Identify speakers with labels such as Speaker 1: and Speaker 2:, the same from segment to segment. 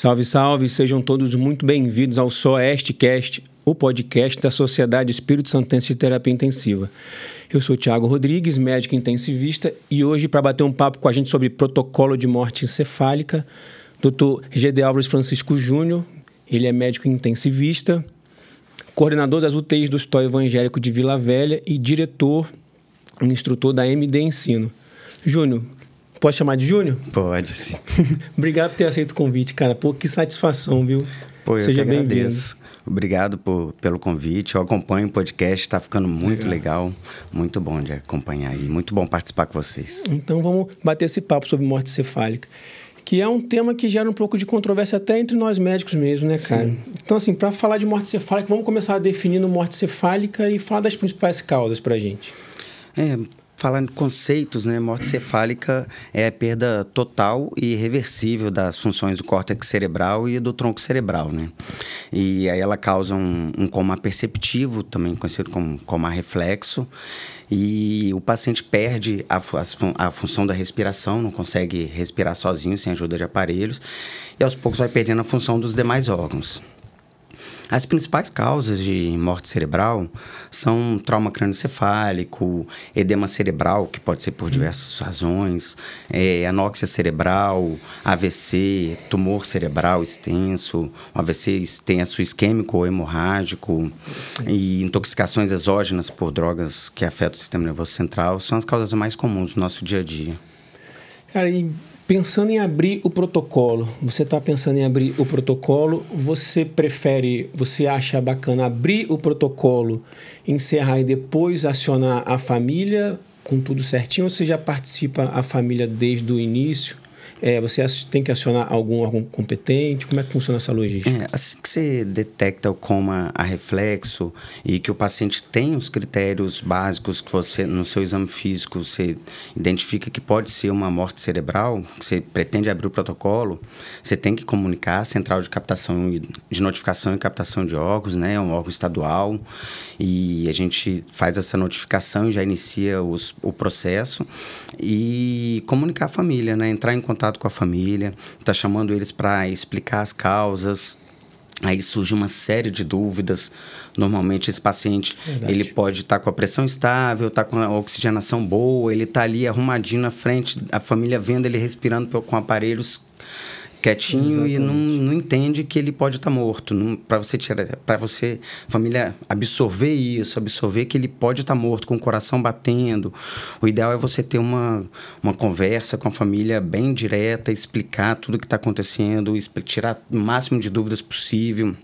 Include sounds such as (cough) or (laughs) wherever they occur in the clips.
Speaker 1: Salve, salve, sejam todos muito bem-vindos ao Cast, o podcast da Sociedade Espírito Santense de Terapia Intensiva. Eu sou Tiago Rodrigues, médico intensivista, e hoje, para bater um papo com a gente sobre protocolo de morte encefálica, Dr. GD Álvares Francisco Júnior, ele é médico intensivista, coordenador das UTIs do Hospital Evangélico de Vila Velha e diretor e instrutor da MD Ensino. Júnior, Posso chamar de Júnior?
Speaker 2: Pode, sim. (laughs)
Speaker 1: Obrigado por ter aceito o convite, cara. Pô, que satisfação, viu?
Speaker 2: Pô, eu Seja bem-vindo. Obrigado por, pelo convite. Eu acompanho o podcast, está ficando muito legal. legal. Muito bom de acompanhar e muito bom participar com vocês.
Speaker 1: Então vamos bater esse papo sobre morte cefálica, que é um tema que gera um pouco de controvérsia até entre nós médicos mesmo, né, cara? Sim. Então, assim, para falar de morte cefálica, vamos começar definindo morte cefálica e falar das principais causas para gente.
Speaker 2: É, Falando conceitos, né, morte cefálica é a perda total e irreversível das funções do córtex cerebral e do tronco cerebral, né? E aí ela causa um, um coma perceptivo, também conhecido como coma reflexo, e o paciente perde a, a, a, função da respiração, não consegue respirar sozinho, sem ajuda de aparelhos, e aos poucos vai perdendo a função dos demais órgãos. As principais causas de morte cerebral são trauma crânioencefálico, edema cerebral, que pode ser por uhum. diversas razões, é, anóxia cerebral, AVC, tumor cerebral extenso, AVC extenso isquêmico ou hemorrágico Sim. e intoxicações exógenas por drogas que afetam o sistema nervoso central são as causas mais comuns do nosso dia a dia.
Speaker 1: Cara, e Pensando em abrir o protocolo, você está pensando em abrir o protocolo, você prefere, você acha bacana abrir o protocolo, encerrar e depois acionar a família com tudo certinho, ou você já participa a família desde o início? É, você tem que acionar algum órgão competente? Como é que funciona essa logística?
Speaker 2: É, assim que você detecta o coma a reflexo e que o paciente tem os critérios básicos que você, no seu exame físico, você identifica que pode ser uma morte cerebral, você pretende abrir o protocolo, você tem que comunicar a central de captação, de notificação e captação de órgãos, né? É um órgão estadual. E a gente faz essa notificação e já inicia os, o processo. E comunicar a família, né? Entrar em contato contato com a família, está chamando eles para explicar as causas. Aí surge uma série de dúvidas. Normalmente esse paciente Verdade. ele pode estar tá com a pressão estável, estar tá com a oxigenação boa, ele está ali arrumadinho na frente, a família vendo ele respirando com aparelhos quietinho Exatamente. e não, não entende que ele pode estar tá morto. Para você tirar, para você, família, absorver isso, absorver que ele pode estar tá morto, com o coração batendo. O ideal é você ter uma, uma conversa com a família bem direta, explicar tudo o que está acontecendo, tirar o máximo de dúvidas possível.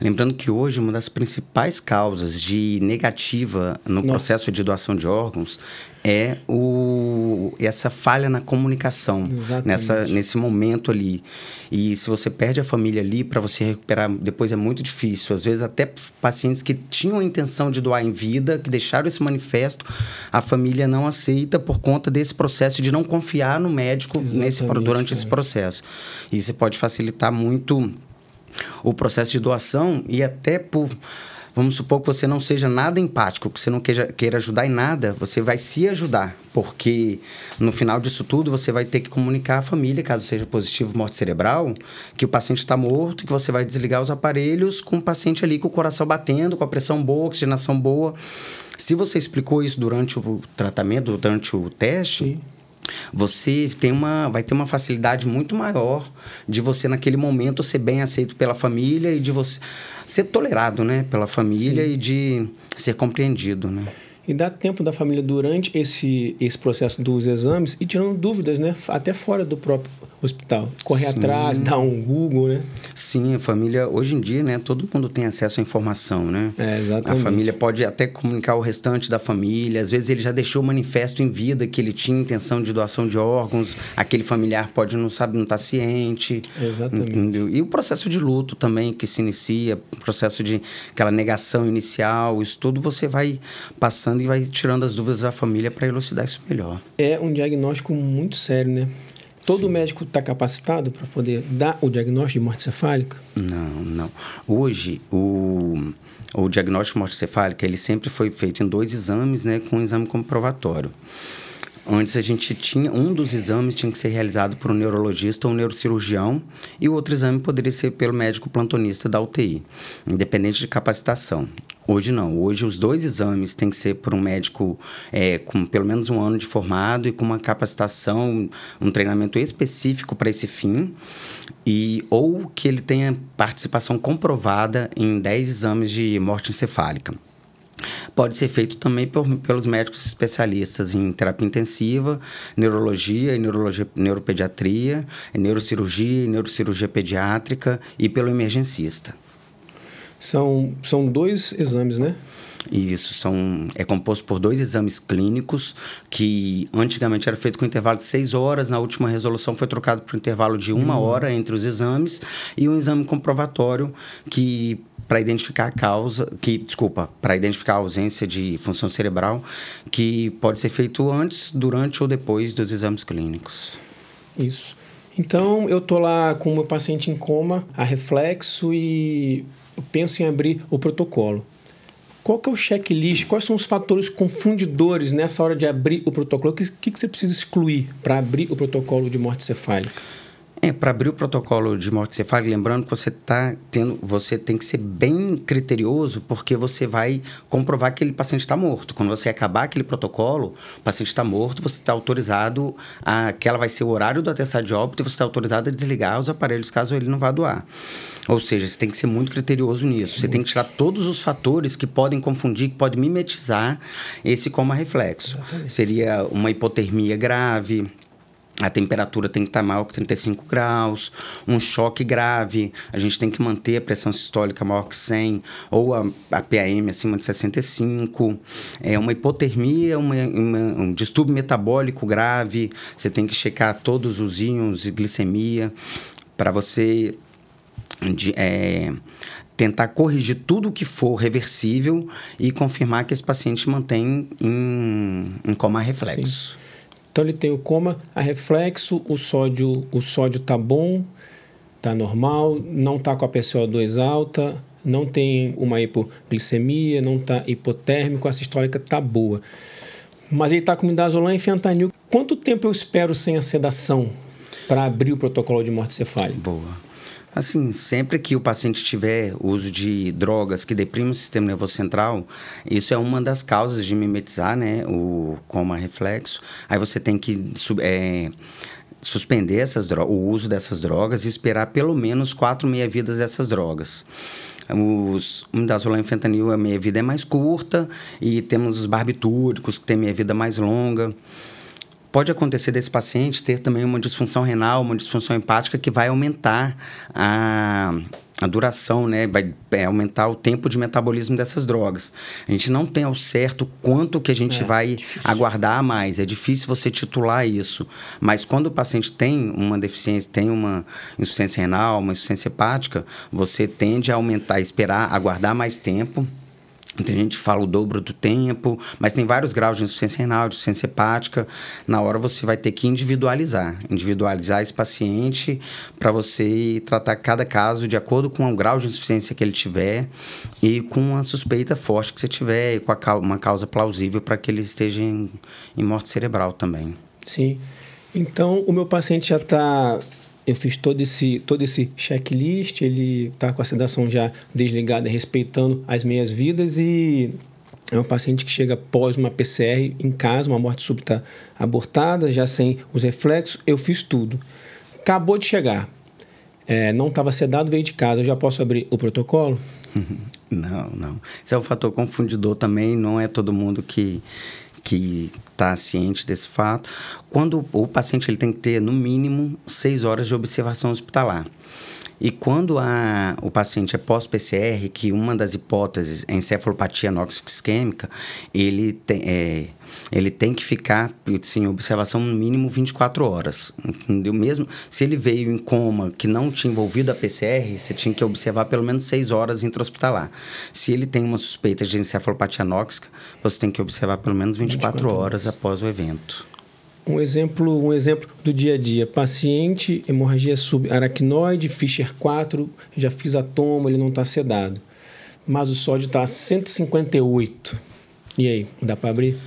Speaker 2: Lembrando que hoje uma das principais causas de negativa no Nossa. processo de doação de órgãos é o, essa falha na comunicação nessa, nesse momento ali. E se você perde a família ali, para você recuperar depois é muito difícil. Às vezes, até pacientes que tinham a intenção de doar em vida, que deixaram esse manifesto, a família não aceita por conta desse processo de não confiar no médico nesse, durante é. esse processo. E isso pode facilitar muito o processo de doação e até por vamos supor que você não seja nada empático, que você não queira, queira ajudar em nada, você vai se ajudar, porque no final disso tudo você vai ter que comunicar à família, caso seja positivo morte cerebral, que o paciente está morto, que você vai desligar os aparelhos com o paciente ali com o coração batendo, com a pressão boa, oxigenação boa. Se você explicou isso durante o tratamento, durante o teste, Sim você tem uma, vai ter uma facilidade muito maior de você, naquele momento, ser bem aceito pela família e de você ser tolerado né, pela família Sim. e de ser compreendido. Né?
Speaker 1: E dá tempo da família durante esse, esse processo dos exames e tirando dúvidas, né? Até fora do próprio hospital. Correr Sim. atrás, dar um Google, né?
Speaker 2: Sim, a família, hoje em dia, né? Todo mundo tem acesso à informação, né?
Speaker 1: É, exatamente.
Speaker 2: A família pode até comunicar o restante da família. Às vezes ele já deixou o manifesto em vida que ele tinha intenção de doação de órgãos. Aquele familiar pode não sabe, não estar tá ciente.
Speaker 1: Exatamente.
Speaker 2: Entendeu? E o processo de luto também que se inicia, processo de aquela negação inicial, isso tudo você vai passando e vai tirando as dúvidas da família para elucidar isso melhor.
Speaker 1: É um diagnóstico muito sério, né? Todo Sim. médico está capacitado para poder dar o diagnóstico de morte cefálica?
Speaker 2: Não, não. Hoje, o, o diagnóstico de morte cefálica ele sempre foi feito em dois exames, né, com um exame comprovatório. Antes a gente tinha um dos exames tinha que ser realizado por um neurologista ou um neurocirurgião e o outro exame poderia ser pelo médico plantonista da UTI, independente de capacitação. Hoje não. Hoje os dois exames têm que ser por um médico é, com pelo menos um ano de formado e com uma capacitação, um treinamento específico para esse fim. E, ou que ele tenha participação comprovada em 10 exames de morte encefálica. Pode ser feito também por, pelos médicos especialistas em terapia intensiva, neurologia e neurologia, neuropediatria, neurocirurgia e neurocirurgia pediátrica e pelo emergencista.
Speaker 1: São, são dois exames, né?
Speaker 2: Isso, são, é composto por dois exames clínicos que antigamente era feito com intervalo de seis horas, na última resolução foi trocado por um intervalo de uma uhum. hora entre os exames e um exame comprovatório que para identificar a causa, que desculpa, para identificar a ausência de função cerebral, que pode ser feito antes, durante ou depois dos exames clínicos.
Speaker 1: Isso. Então eu tô lá com o meu paciente em coma, a reflexo e penso em abrir o protocolo. Qual que é o checklist? Quais são os fatores confundidores nessa hora de abrir o protocolo? O que, que você precisa excluir para abrir o protocolo de morte cefálica?
Speaker 2: É, para abrir o protocolo de morte cefálica, lembrando que você tá tendo, você tem que ser bem criterioso, porque você vai comprovar que aquele paciente está morto. Quando você acabar aquele protocolo, o paciente está morto, você está autorizado a. aquela vai ser o horário do atestado de óbito e você está autorizado a desligar os aparelhos caso ele não vá doar. Ou seja, você tem que ser muito criterioso nisso. Você tem que tirar todos os fatores que podem confundir, que podem mimetizar esse coma reflexo. Exatamente. Seria uma hipotermia grave a temperatura tem que estar maior que 35 graus, um choque grave, a gente tem que manter a pressão sistólica maior que 100, ou a, a PAM acima de 65, é uma hipotermia, uma, uma, um distúrbio metabólico grave, você tem que checar todos os íons e glicemia para você de, é, tentar corrigir tudo que for reversível e confirmar que esse paciente mantém em, em coma reflexo. Sim.
Speaker 1: Então ele tem o coma, a reflexo, o sódio, o sódio tá bom, tá normal, não tá com a PCO2 alta, não tem uma hipoglicemia, não tá hipotérmico, a sistólica tá boa. Mas ele tá com midazolam e fentanil. Quanto tempo eu espero sem a sedação para abrir o protocolo de morte cefálica?
Speaker 2: Boa. Assim, sempre que o paciente tiver uso de drogas que deprimem o sistema nervoso central, isso é uma das causas de mimetizar, né, o coma reflexo. Aí você tem que é, suspender essas o uso dessas drogas e esperar pelo menos quatro meia-vidas dessas drogas. Os midazolam e fentanil, a meia-vida é mais curta e temos os barbitúricos, que têm meia-vida mais longa pode acontecer desse paciente ter também uma disfunção renal, uma disfunção hepática que vai aumentar a, a duração, né? Vai é, aumentar o tempo de metabolismo dessas drogas. A gente não tem ao certo quanto que a gente é, vai difícil. aguardar mais. É difícil você titular isso. Mas quando o paciente tem uma deficiência, tem uma insuficiência renal, uma insuficiência hepática, você tende a aumentar, esperar, aguardar mais tempo tem gente que fala o dobro do tempo, mas tem vários graus de insuficiência renal, de insuficiência hepática. Na hora você vai ter que individualizar, individualizar esse paciente para você tratar cada caso de acordo com o grau de insuficiência que ele tiver e com a suspeita forte que você tiver e com uma causa plausível para que ele esteja em, em morte cerebral também.
Speaker 1: Sim. Então, o meu paciente já está eu fiz todo esse, todo esse checklist, ele está com a sedação já desligada, respeitando as meias vidas e é um paciente que chega após uma PCR em casa, uma morte súbita abortada, já sem os reflexos, eu fiz tudo. Acabou de chegar, é, não estava sedado, veio de casa, eu já posso abrir o protocolo? (laughs)
Speaker 2: Não, não. Esse é um fator confundidor também, não é todo mundo que que está ciente desse fato. Quando o paciente ele tem que ter, no mínimo, seis horas de observação hospitalar. E quando a, o paciente é pós-PCR, que uma das hipóteses é encefalopatia anóxico-isquêmica, ele tem, é, ele tem que ficar em observação no mínimo 24 horas. Entendeu? Mesmo se ele veio em coma que não tinha envolvido a PCR, você tinha que observar pelo menos 6 horas intra-hospitalar. Se ele tem uma suspeita de encefalopatia anóxica, você tem que observar pelo menos 24, 24 horas após o evento.
Speaker 1: Um exemplo, um exemplo do dia a dia. Paciente, hemorragia subaracnoide, Fischer 4, já fiz a toma, ele não está sedado. Mas o sódio está a 158. E aí, dá para abrir?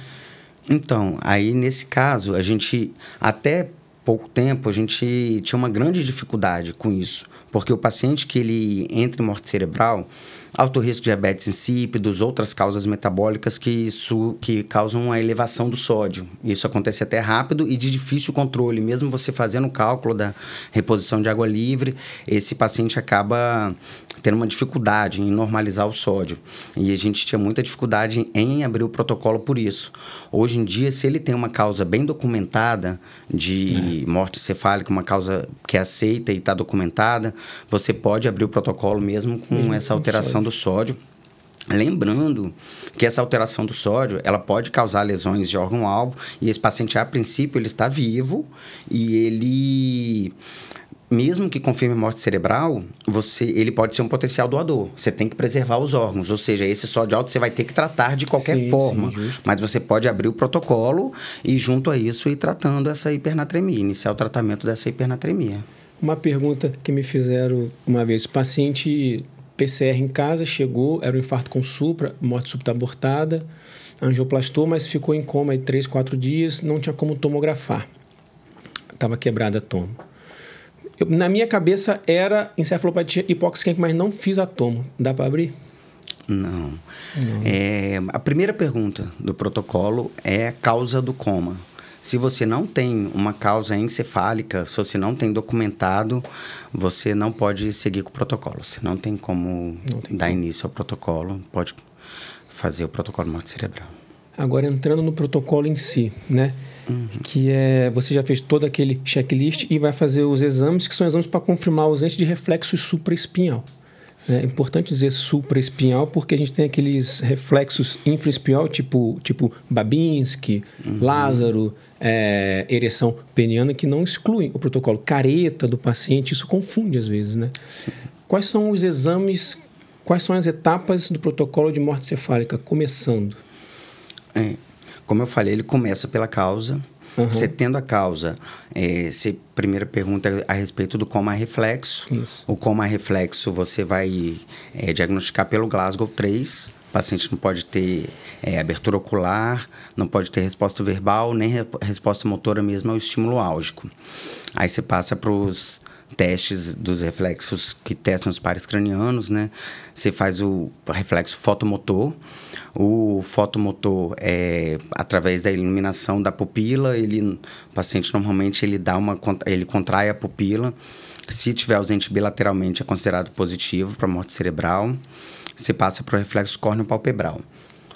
Speaker 2: Então, aí nesse caso, a gente até pouco tempo a gente tinha uma grande dificuldade com isso, porque o paciente que ele entra em morte cerebral, alto risco de diabetes insípidos, outras causas metabólicas que, isso, que causam a elevação do sódio. Isso acontece até rápido e de difícil controle. Mesmo você fazendo o cálculo da reposição de água livre, esse paciente acaba tendo uma dificuldade em normalizar o sódio. E a gente tinha muita dificuldade em abrir o protocolo por isso. Hoje em dia, se ele tem uma causa bem documentada de é. morte cefálica, uma causa que é aceita e está documentada, você pode abrir o protocolo mesmo com mesmo essa alteração do sódio. Lembrando que essa alteração do sódio, ela pode causar lesões de órgão-alvo e esse paciente, a princípio, ele está vivo e ele mesmo que confirme morte cerebral, você, ele pode ser um potencial doador. Você tem que preservar os órgãos, ou seja, esse sódio alto você vai ter que tratar de qualquer sim, forma. Sim, mas você pode abrir o protocolo e junto a isso ir tratando essa hipernatremia, iniciar o tratamento dessa hipernatremia.
Speaker 1: Uma pergunta que me fizeram uma vez, paciente PCR em casa, chegou, era um infarto com supra, morte súbita abortada, angioplastou, mas ficou em coma aí 3, 4 dias, não tinha como tomografar. Estava quebrada a tomo. Eu, na minha cabeça era encefalopatia hipóxica, mas não fiz a tomo. Dá para abrir?
Speaker 2: Não. não. É, a primeira pergunta do protocolo é a causa do coma. Se você não tem uma causa encefálica, se você não tem documentado, você não pode seguir com o protocolo. Você não tem como não tem dar como. início ao protocolo, pode fazer o protocolo morte cerebral.
Speaker 1: Agora, entrando no protocolo em si, né? Uhum. Que é, você já fez todo aquele checklist e vai fazer os exames, que são exames para confirmar a ausência de reflexo supraespinhal. É importante dizer supraespinhal porque a gente tem aqueles reflexos infraespinhal, tipo, tipo Babinski, uhum. Lázaro, é, ereção peniana, que não excluem o protocolo. Careta do paciente, isso confunde às vezes, né? Sim. Quais são os exames, quais são as etapas do protocolo de morte cefálica, começando?
Speaker 2: É, como eu falei, ele começa pela causa, Uhum. Você tendo a causa, é, você primeira pergunta a respeito do coma reflexo. Isso. O coma reflexo você vai é, diagnosticar pelo Glasgow 3. O paciente não pode ter é, abertura ocular, não pode ter resposta verbal, nem re resposta motora mesmo ao estímulo álgico. Aí você passa para os testes dos reflexos que testam os pares cranianos, né? Você faz o reflexo fotomotor. O fotomotor é através da iluminação da pupila, ele o paciente normalmente ele dá uma ele contrai a pupila. Se tiver ausente bilateralmente é considerado positivo para morte cerebral. Você passa para o reflexo córneo-palpebral.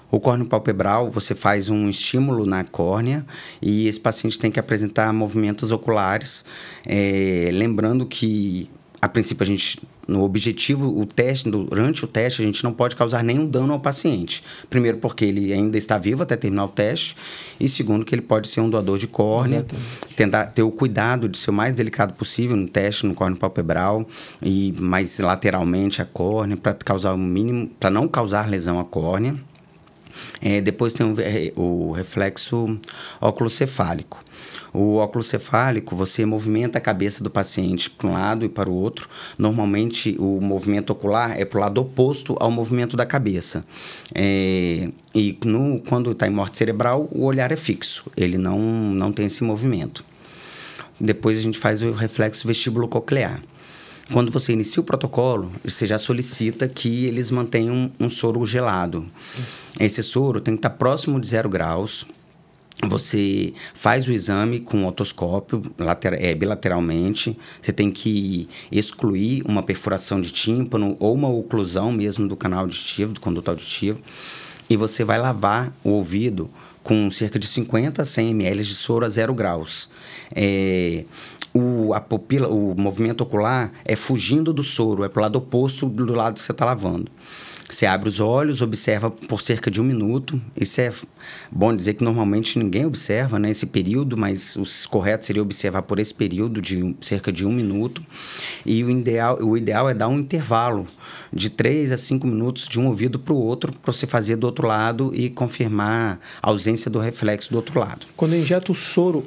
Speaker 2: O córneo palpebral, você faz um estímulo na córnea e esse paciente tem que apresentar movimentos oculares. É, lembrando que, a princípio, a gente, no objetivo, o teste, durante o teste, a gente não pode causar nenhum dano ao paciente. Primeiro, porque ele ainda está vivo até terminar o teste, e segundo, que ele pode ser um doador de córnea, Exatamente. tentar ter o cuidado de ser o mais delicado possível no teste no córneo palpebral e mais lateralmente a córnea, para causar o mínimo, para não causar lesão à córnea. É, depois tem o, o reflexo óculo-cefálico. O óculo cefálico, você movimenta a cabeça do paciente para um lado e para o outro. Normalmente, o movimento ocular é para o lado oposto ao movimento da cabeça. É, e no, quando está em morte cerebral, o olhar é fixo, ele não, não tem esse movimento. Depois a gente faz o reflexo vestíbulo coclear. Quando você inicia o protocolo, você já solicita que eles mantenham um soro gelado. Esse soro tem que estar próximo de zero graus. Você faz o exame com otoscópio é, bilateralmente. Você tem que excluir uma perfuração de tímpano ou uma oclusão mesmo do canal auditivo, do conduto auditivo. E você vai lavar o ouvido com cerca de 50 a 100 ml de soro a zero graus. É, o, a pupila, o movimento ocular é fugindo do soro, é para o lado oposto do lado que você está lavando. Você abre os olhos, observa por cerca de um minuto. Isso é bom dizer que normalmente ninguém observa né, esse período, mas o correto seria observar por esse período de cerca de um minuto. E o ideal, o ideal é dar um intervalo de 3 a 5 minutos de um ouvido para o outro, para você fazer do outro lado e confirmar a ausência do reflexo do outro lado.
Speaker 1: Quando injeta o soro,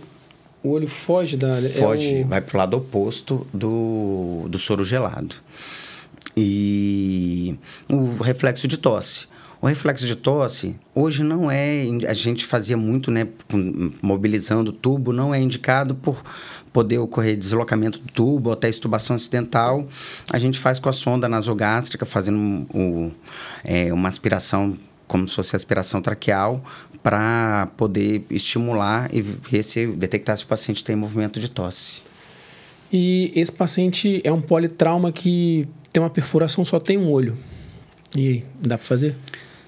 Speaker 1: o olho foge da. É
Speaker 2: foge, é o... vai para o lado oposto do, do soro gelado. E o reflexo de tosse. O reflexo de tosse, hoje não é. A gente fazia muito, né? Mobilizando o tubo, não é indicado por poder ocorrer deslocamento do tubo ou até estubação acidental. A gente faz com a sonda nasogástrica, fazendo um, é, uma aspiração, como se fosse aspiração traqueal, para poder estimular e ver se detectar se o paciente tem movimento de tosse.
Speaker 1: E esse paciente é um politrauma que tem uma perfuração, só tem um olho. E aí, dá para fazer?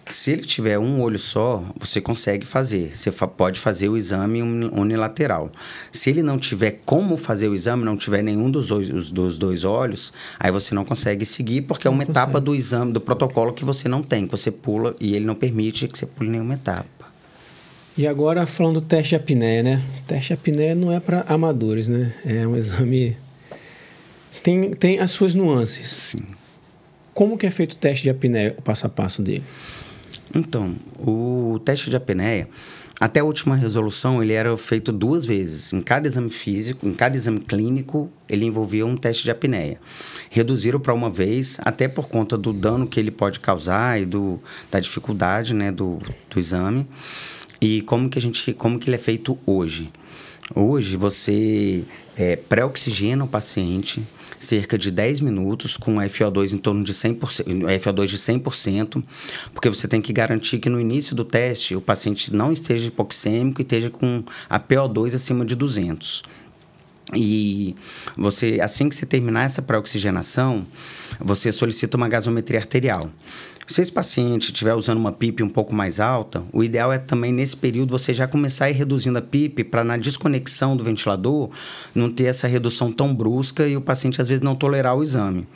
Speaker 2: Se ele tiver um olho só, você consegue fazer. Você pode fazer o exame unilateral. Se ele não tiver como fazer o exame, não tiver nenhum dos dois, dos dois olhos, aí você não consegue seguir, porque não é uma consegue. etapa do exame, do protocolo que você não tem, que você pula e ele não permite que você pule nenhuma etapa.
Speaker 1: E agora falando do teste de apneia, né? O teste de apneia não é para amadores, né? É um exame tem, tem as suas nuances.
Speaker 2: Sim.
Speaker 1: Como que é feito o teste de apneia, o passo a passo dele?
Speaker 2: Então, o teste de apneia, até a última resolução, ele era feito duas vezes. Em cada exame físico, em cada exame clínico, ele envolvia um teste de apneia. Reduziram para uma vez, até por conta do dano que ele pode causar e do, da dificuldade né, do, do exame. E como que, a gente, como que ele é feito hoje? Hoje, você é, pré-oxigena o paciente, cerca de 10 minutos com FO2 em torno de 100%, FO2 de 100%, porque você tem que garantir que no início do teste o paciente não esteja hipoxêmico e esteja com a PO2 acima de 200. E você, assim que você terminar essa pré-oxigenação, você solicita uma gasometria arterial. Se esse paciente estiver usando uma PIP um pouco mais alta, o ideal é também nesse período você já começar a ir reduzindo a PIP para na desconexão do ventilador não ter essa redução tão brusca e o paciente às vezes não tolerar o exame.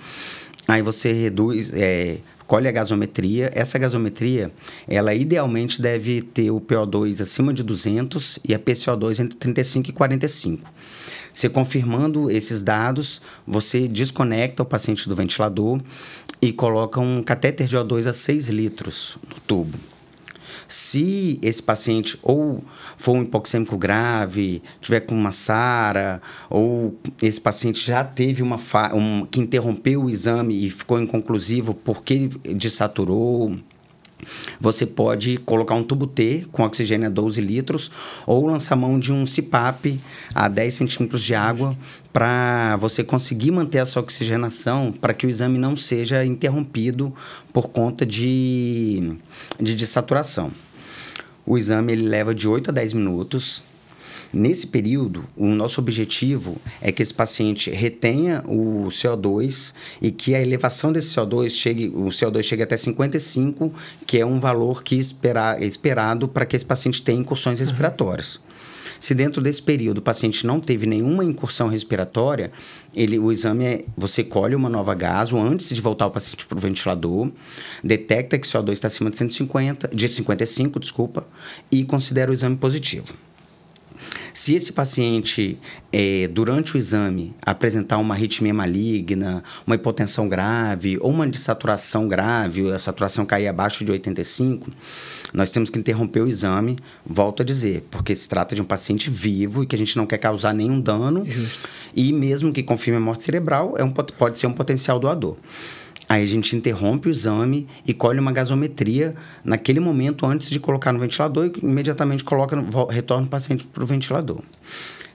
Speaker 2: Aí você reduz, é, colhe a gasometria. Essa gasometria, ela idealmente deve ter o PO2 acima de 200 e a PCO2 entre 35 e 45. Você confirmando esses dados, você desconecta o paciente do ventilador e coloca um catéter de O2 a 6 litros no tubo. Se esse paciente ou for um hipoxêmico grave, tiver com uma SARA, ou esse paciente já teve uma um, que interrompeu o exame e ficou inconclusivo porque desaturou, você pode colocar um tubo T com oxigênio a 12 litros ou lançar mão de um CPAP a 10 centímetros de água para você conseguir manter essa oxigenação para que o exame não seja interrompido por conta de, de dessaturação. O exame ele leva de 8 a 10 minutos Nesse período, o nosso objetivo é que esse paciente retenha o CO2 e que a elevação desse CO2 chegue, o CO2 chegue até 55, que é um valor que espera, é esperado para que esse paciente tenha incursões respiratórias. Se dentro desse período o paciente não teve nenhuma incursão respiratória, ele, o exame é, você colhe uma nova gaso antes de voltar o paciente para o ventilador, detecta que o CO2 está acima de 150, de 55, desculpa, e considera o exame positivo. Se esse paciente, é, durante o exame, apresentar uma arritmia maligna, uma hipotensão grave ou uma dessaturação grave, a saturação cair abaixo de 85, nós temos que interromper o exame, volto a dizer, porque se trata de um paciente vivo e que a gente não quer causar nenhum dano.
Speaker 1: Justo.
Speaker 2: E mesmo que confirme a morte cerebral, é um, pode ser um potencial doador. Aí a gente interrompe o exame e colhe uma gasometria naquele momento antes de colocar no ventilador e imediatamente coloca, retorna o paciente para o ventilador.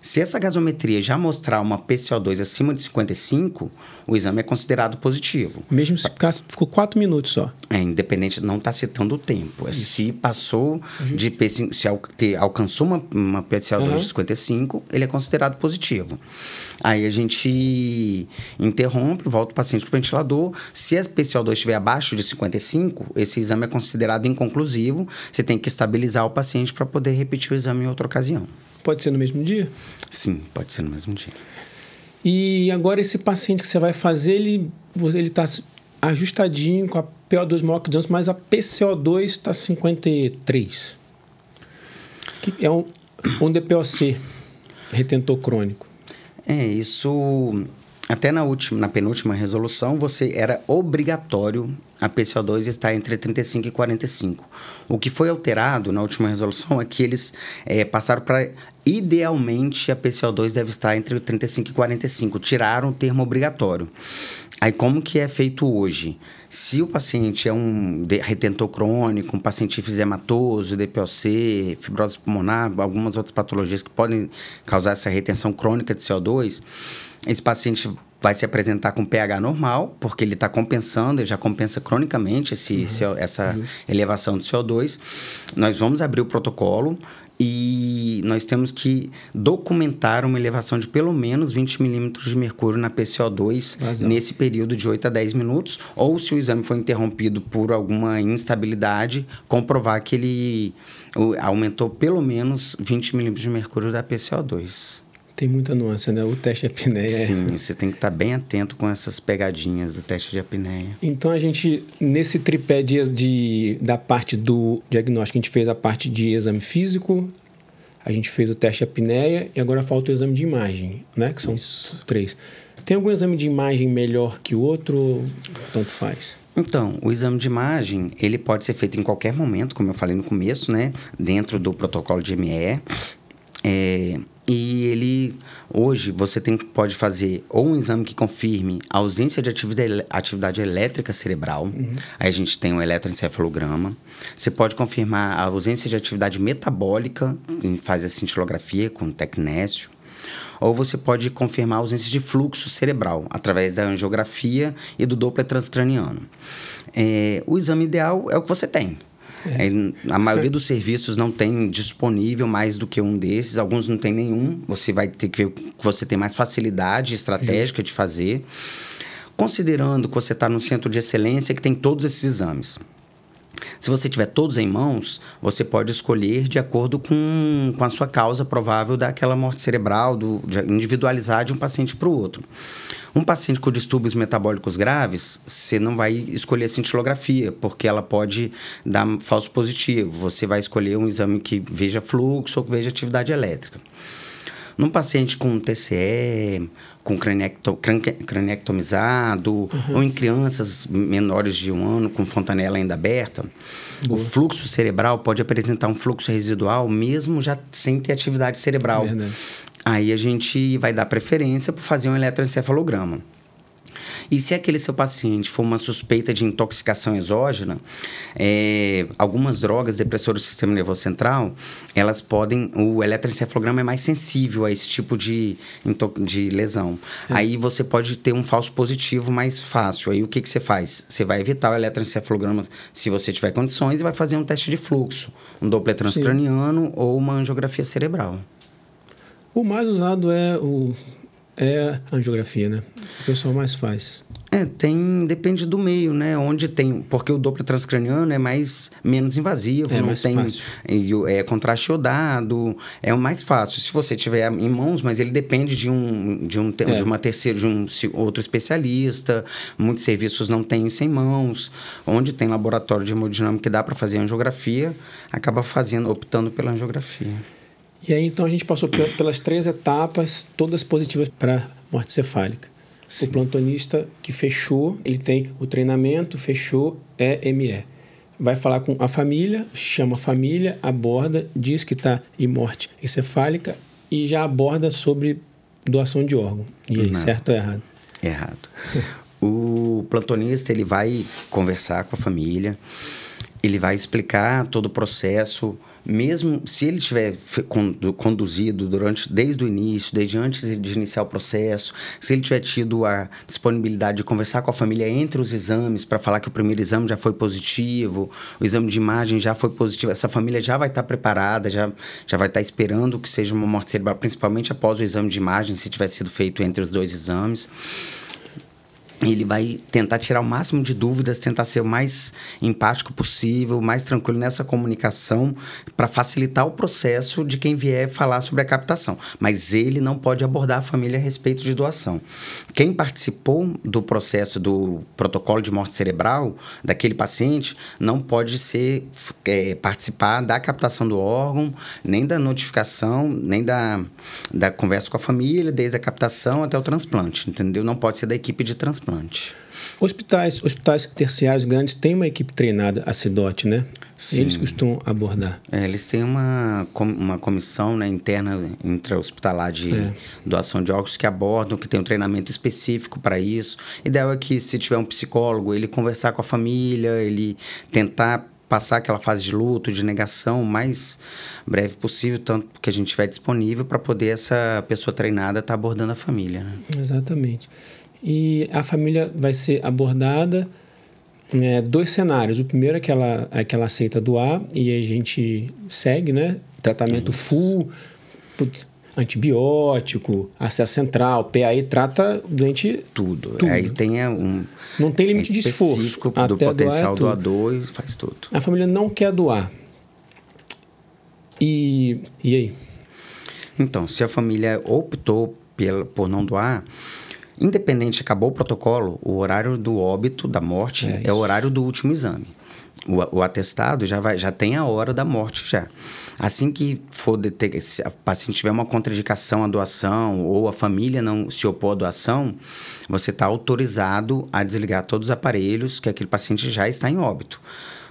Speaker 2: Se essa gasometria já mostrar uma PCO2 acima de 55, o exame é considerado positivo.
Speaker 1: Mesmo se ficou 4 minutos só.
Speaker 2: É, independente, não está citando o tempo. É se passou de P5, se al, ter, alcançou uma, uma PCO2 uhum. de 55, ele é considerado positivo. Aí a gente interrompe, volta o paciente para o ventilador. Se a PCO2 estiver abaixo de 55, esse exame é considerado inconclusivo. Você tem que estabilizar o paciente para poder repetir o exame em outra ocasião.
Speaker 1: Pode ser no mesmo dia?
Speaker 2: Sim, pode ser no mesmo dia.
Speaker 1: E agora esse paciente que você vai fazer, ele ele está ajustadinho com a PO2 maior que 200, mas a PCO2 está 53. Que é um, um DPOC, retentor crônico.
Speaker 2: É, isso até na última, na penúltima resolução, você era obrigatório a PCO2 estar entre 35 e 45. O que foi alterado na última resolução é que eles é, passaram para idealmente a PCO2 deve estar entre 35 e 45. Tiraram o termo obrigatório. Aí, como que é feito hoje? Se o paciente é um retentor crônico, um paciente fisematoso, DPOC, fibrose pulmonar, algumas outras patologias que podem causar essa retenção crônica de CO2, esse paciente vai se apresentar com pH normal, porque ele está compensando, ele já compensa cronicamente esse, uhum. essa uhum. elevação de CO2. Nós vamos abrir o protocolo e nós temos que documentar uma elevação de pelo menos 20 milímetros de mercúrio na PCO2 nesse período de 8 a 10 minutos, ou se o exame foi interrompido por alguma instabilidade, comprovar que ele aumentou pelo menos 20 milímetros de mercúrio da PCO2.
Speaker 1: Tem muita nuance, né? O teste de apneia.
Speaker 2: É Sim, você tem que estar bem atento com essas pegadinhas do teste de apneia.
Speaker 1: Então a gente, nesse tripé de, de, da parte do diagnóstico, a gente fez a parte de exame físico, a gente fez o teste de apneia e agora falta o exame de imagem, né? Que são Isso. três. Tem algum exame de imagem melhor que o outro? Tanto faz.
Speaker 2: Então, o exame de imagem, ele pode ser feito em qualquer momento, como eu falei no começo, né? Dentro do protocolo de ME. É, e ele hoje você tem, pode fazer ou um exame que confirme a ausência de atividade, atividade elétrica cerebral. Uhum. Aí a gente tem um eletroencefalograma. Você pode confirmar a ausência de atividade metabólica, faz a cintilografia com tecnécio. Ou você pode confirmar a ausência de fluxo cerebral através da angiografia e do Doppler transcraniano. É, o exame ideal é o que você tem. É. a maioria dos serviços não tem disponível mais do que um desses, alguns não tem nenhum. Você vai ter que ver que você tem mais facilidade estratégica de fazer. Considerando que você está no centro de excelência que tem todos esses exames. Se você tiver todos em mãos, você pode escolher de acordo com, com a sua causa provável daquela morte cerebral, do, de individualizar de um paciente para o outro. Um paciente com distúrbios metabólicos graves, você não vai escolher a cintilografia, porque ela pode dar falso positivo. Você vai escolher um exame que veja fluxo ou que veja atividade elétrica. Num paciente com TCE, com craniecto, craniectomizado, uhum. ou em crianças menores de um ano com fontanela ainda aberta, Boa. o fluxo cerebral pode apresentar um fluxo residual mesmo já sem ter atividade cerebral. Verdade. Aí a gente vai dar preferência para fazer um eletroencefalograma. E se aquele seu paciente for uma suspeita de intoxicação exógena, é, algumas drogas depressoras do sistema nervoso central, elas podem. O eletroencefalograma é mais sensível a esse tipo de, de lesão. É. Aí você pode ter um falso positivo mais fácil. Aí o que, que você faz? Você vai evitar o eletroencefalograma se você tiver condições e vai fazer um teste de fluxo, um Doppler transcraniano ou uma angiografia cerebral.
Speaker 1: O mais usado é o é a angiografia, né? O pessoal mais faz.
Speaker 2: É, tem, depende do meio, né? Onde tem, porque o Doppler transcraniano é mais menos invasivo, é não mais tem fácil. é contraste iodado, é o mais fácil. Se você tiver em mãos, mas ele depende de um de um é. de uma terceira de um outro especialista. Muitos serviços não têm isso em mãos. Onde tem laboratório de hemodinâmica que dá para fazer angiografia, acaba fazendo optando pela angiografia.
Speaker 1: E aí então a gente passou pelas três etapas, todas positivas para morte cefálica. Sim. O plantonista que fechou, ele tem o treinamento, fechou, é ME. Vai falar com a família, chama a família, aborda, diz que está em morte encefálica e já aborda sobre doação de órgão. E aí, Não. certo ou errado?
Speaker 2: Errado. (laughs) o plantonista ele vai conversar com a família, ele vai explicar todo o processo, mesmo se ele tiver conduzido durante desde o início, desde antes de iniciar o processo, se ele tiver tido a disponibilidade de conversar com a família entre os exames para falar que o primeiro exame já foi positivo, o exame de imagem já foi positivo, essa família já vai estar tá preparada, já, já vai estar tá esperando que seja uma morte cerebral, principalmente após o exame de imagem, se tiver sido feito entre os dois exames ele vai tentar tirar o máximo de dúvidas, tentar ser o mais empático possível, mais tranquilo nessa comunicação, para facilitar o processo de quem vier falar sobre a captação. Mas ele não pode abordar a família a respeito de doação. Quem participou do processo do protocolo de morte cerebral daquele paciente não pode ser é, participar da captação do órgão, nem da notificação, nem da, da conversa com a família, desde a captação até o transplante, entendeu? Não pode ser da equipe de transplante.
Speaker 1: Hospitais, hospitais terciários grandes têm uma equipe treinada a CIDOT, né? Sim. Eles costumam abordar.
Speaker 2: É, eles têm uma, uma comissão né, interna intra-hospitalar de é. doação de órgãos que abordam, que tem um treinamento específico para isso. Ideal é que, se tiver um psicólogo, ele conversar com a família, ele tentar passar aquela fase de luto, de negação, o mais breve possível, tanto que a gente estiver disponível para poder essa pessoa treinada estar tá abordando a família. Né?
Speaker 1: Exatamente. E a família vai ser abordada né, dois cenários. O primeiro é que ela, é que ela aceita doar e a gente segue, né? Tratamento Isso. full, putz, antibiótico, acesso central, PAI trata o doente.
Speaker 2: Tudo. tudo. Aí tem um.
Speaker 1: Não tem limite de esforço.
Speaker 2: do potencial doar é doador e faz tudo.
Speaker 1: A família não quer doar. E, e aí?
Speaker 2: Então, se a família optou por não doar, Independente, acabou o protocolo, o horário do óbito, da morte, é, é o horário do último exame. O, o, atestado já, vai, já tem a hora da morte já. Assim que for detectar, se a paciente tiver uma contraindicação à doação ou a família não se opor à doação, você está autorizado a desligar todos os aparelhos que aquele paciente já está em óbito.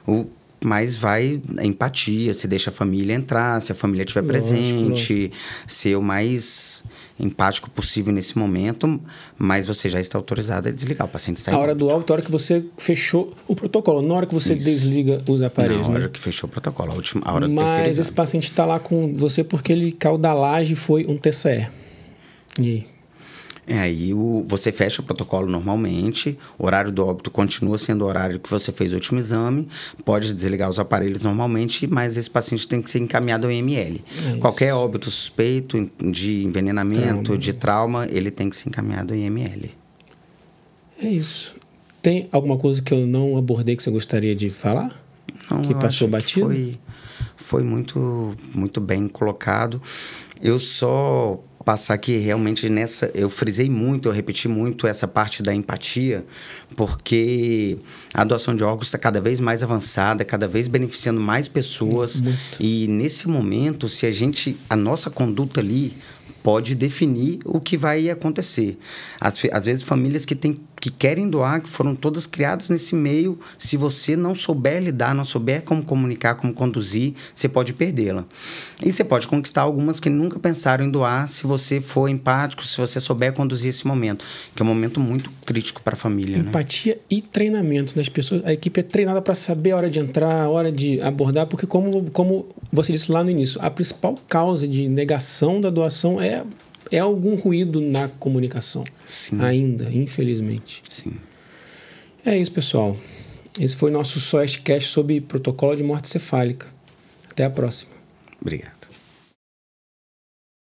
Speaker 2: O, mas vai a empatia, se deixa a família entrar, se a família estiver presente, ser o mais empático possível nesse momento, mas você já está autorizado a desligar. O paciente está
Speaker 1: A hora do óbito, a hora que você fechou o protocolo, na hora que você Isso. desliga os aparelhos.
Speaker 2: Na hora
Speaker 1: né?
Speaker 2: que fechou o protocolo, a, última, a hora
Speaker 1: mas
Speaker 2: do terceiro
Speaker 1: Mas esse paciente está lá com você porque ele caiu da laje foi um TCE. E aí?
Speaker 2: É, aí o, você fecha o protocolo normalmente, o horário do óbito continua sendo o horário que você fez o último exame, pode desligar os aparelhos normalmente, mas esse paciente tem que ser encaminhado ao IML. É Qualquer óbito suspeito de envenenamento, trauma. de trauma, ele tem que ser encaminhado ao IML.
Speaker 1: É isso. Tem alguma coisa que eu não abordei que você gostaria de falar?
Speaker 2: Não,
Speaker 1: que passou
Speaker 2: batido? Que foi, foi muito, muito bem colocado. Eu só passar aqui realmente nessa. Eu frisei muito, eu repeti muito essa parte da empatia, porque a doação de órgãos está cada vez mais avançada, cada vez beneficiando mais pessoas. Muito. E nesse momento, se a gente. A nossa conduta ali pode definir o que vai acontecer. Às, às vezes, famílias que, tem, que querem doar, que foram todas criadas nesse meio, se você não souber lidar, não souber como comunicar, como conduzir, você pode perdê-la. E você pode conquistar algumas que nunca pensaram em doar, se você for empático, se você souber conduzir esse momento, que é um momento muito crítico para a família.
Speaker 1: Né? Empatia
Speaker 2: né?
Speaker 1: e treinamento. Né? As pessoas, a equipe é treinada para saber a hora de entrar, a hora de abordar, porque, como, como você disse lá no início, a principal causa de negação da doação é é, algum ruído na comunicação. Sim. Ainda, infelizmente.
Speaker 2: Sim.
Speaker 1: É isso, pessoal. Esse foi o nosso Soestcast sobre protocolo de morte cefálica. Até a próxima.
Speaker 2: Obrigado.